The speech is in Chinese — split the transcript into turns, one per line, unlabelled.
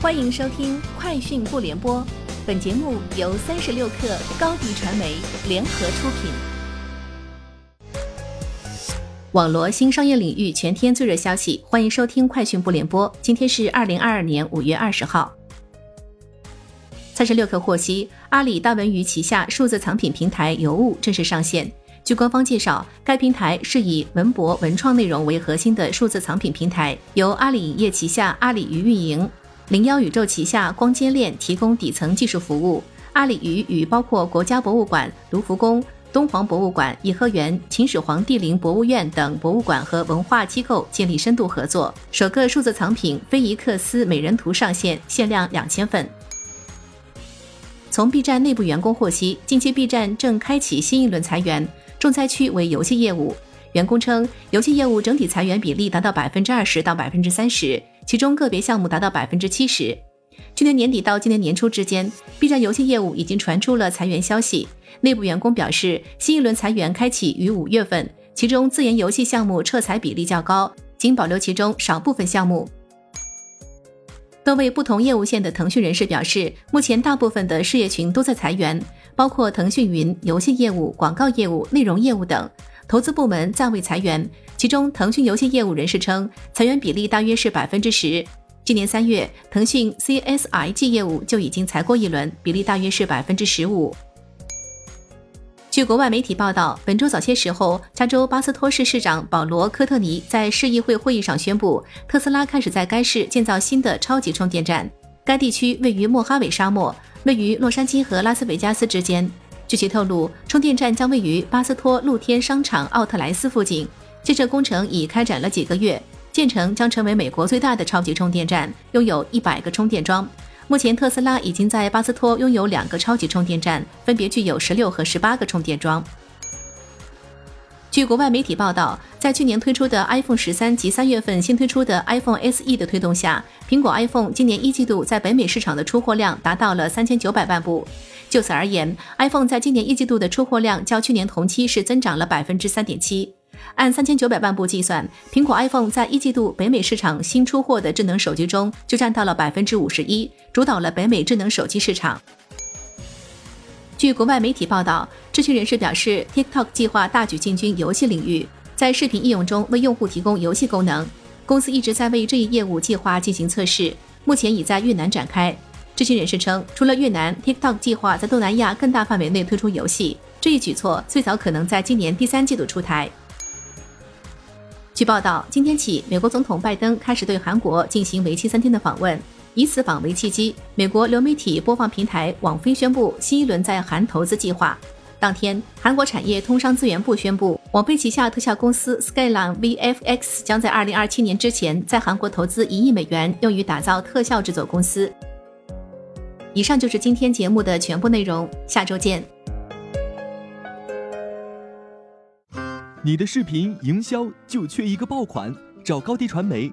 欢迎收听《快讯不联播》，本节目由三十六克高低传媒联合出品。网罗新商业领域全天最热消息，欢迎收听《快讯不联播》。今天是二零二二年五月二十号。三十六克获悉，阿里大文娱旗下数字藏品平台尤物正式上线。据官方介绍，该平台是以文博文创内容为核心的数字藏品平台，由阿里影业旗下阿里鱼运营，零幺宇宙旗下光尖链提供底层技术服务。阿里鱼与包括国家博物馆、卢浮宫、东皇博物馆、颐和园、秦始皇帝陵博物院等博物馆和文化机构建立深度合作。首个数字藏品菲夷克斯美人图上线，限量两千份。从 B 站内部员工获悉，近期 B 站正开启新一轮裁员。重灾区为游戏业务，员工称，游戏业务整体裁员比例达到百分之二十到百分之三十，其中个别项目达到百分之七十。去年年底到今年年初之间，B 站游戏业务已经传出了裁员消息。内部员工表示，新一轮裁员开启于五月份，其中自研游戏项目撤裁比例较高，仅保留其中少部分项目。多位不同业务线的腾讯人士表示，目前大部分的事业群都在裁员。包括腾讯云游戏业务、广告业务、内容业务等，投资部门暂未裁员。其中，腾讯游戏业务人士称，裁员比例大约是百分之十。今年三月，腾讯 CSIG 业务就已经裁过一轮，比例大约是百分之十五。据国外媒体报道，本周早些时候，加州巴斯托市市长保罗·科特尼在市议会会议上宣布，特斯拉开始在该市建造新的超级充电站。该地区位于莫哈韦沙漠。位于洛杉矶和拉斯维加斯之间。据其透露，充电站将位于巴斯托露天商场奥特莱斯附近。建设工程已开展了几个月，建成将成为美国最大的超级充电站，拥有一百个充电桩。目前，特斯拉已经在巴斯托拥有两个超级充电站，分别具有十六和十八个充电桩。据国外媒体报道，在去年推出的 iPhone 十三及三月份新推出的 iPhone SE 的推动下，苹果 iPhone 今年一季度在北美市场的出货量达到了三千九百万部。就此而言，iPhone 在今年一季度的出货量较去年同期是增长了百分之三点七。按三千九百万部计算，苹果 iPhone 在一季度北美市场新出货的智能手机中就占到了百分之五十一，主导了北美智能手机市场。据国外媒体报道，知情人士表示，TikTok 计划大举进军游戏领域，在视频应用中为用户提供游戏功能。公司一直在为这一业务计划进行测试，目前已在越南展开。知情人士称，除了越南，TikTok 计划在东南亚更大范围内推出游戏。这一举措最早可能在今年第三季度出台。据报道，今天起，美国总统拜登开始对韩国进行为期三天的访问。以此访为契机，美国流媒体播放平台网飞宣布新一轮在韩投资计划。当天，韩国产业通商资源部宣布，网飞旗下特效公司 Skyline VFX 将在2027年之前在韩国投资一亿美元，用于打造特效制作公司。以上就是今天节目的全部内容，下周见。
你的视频营销就缺一个爆款，找高低传媒。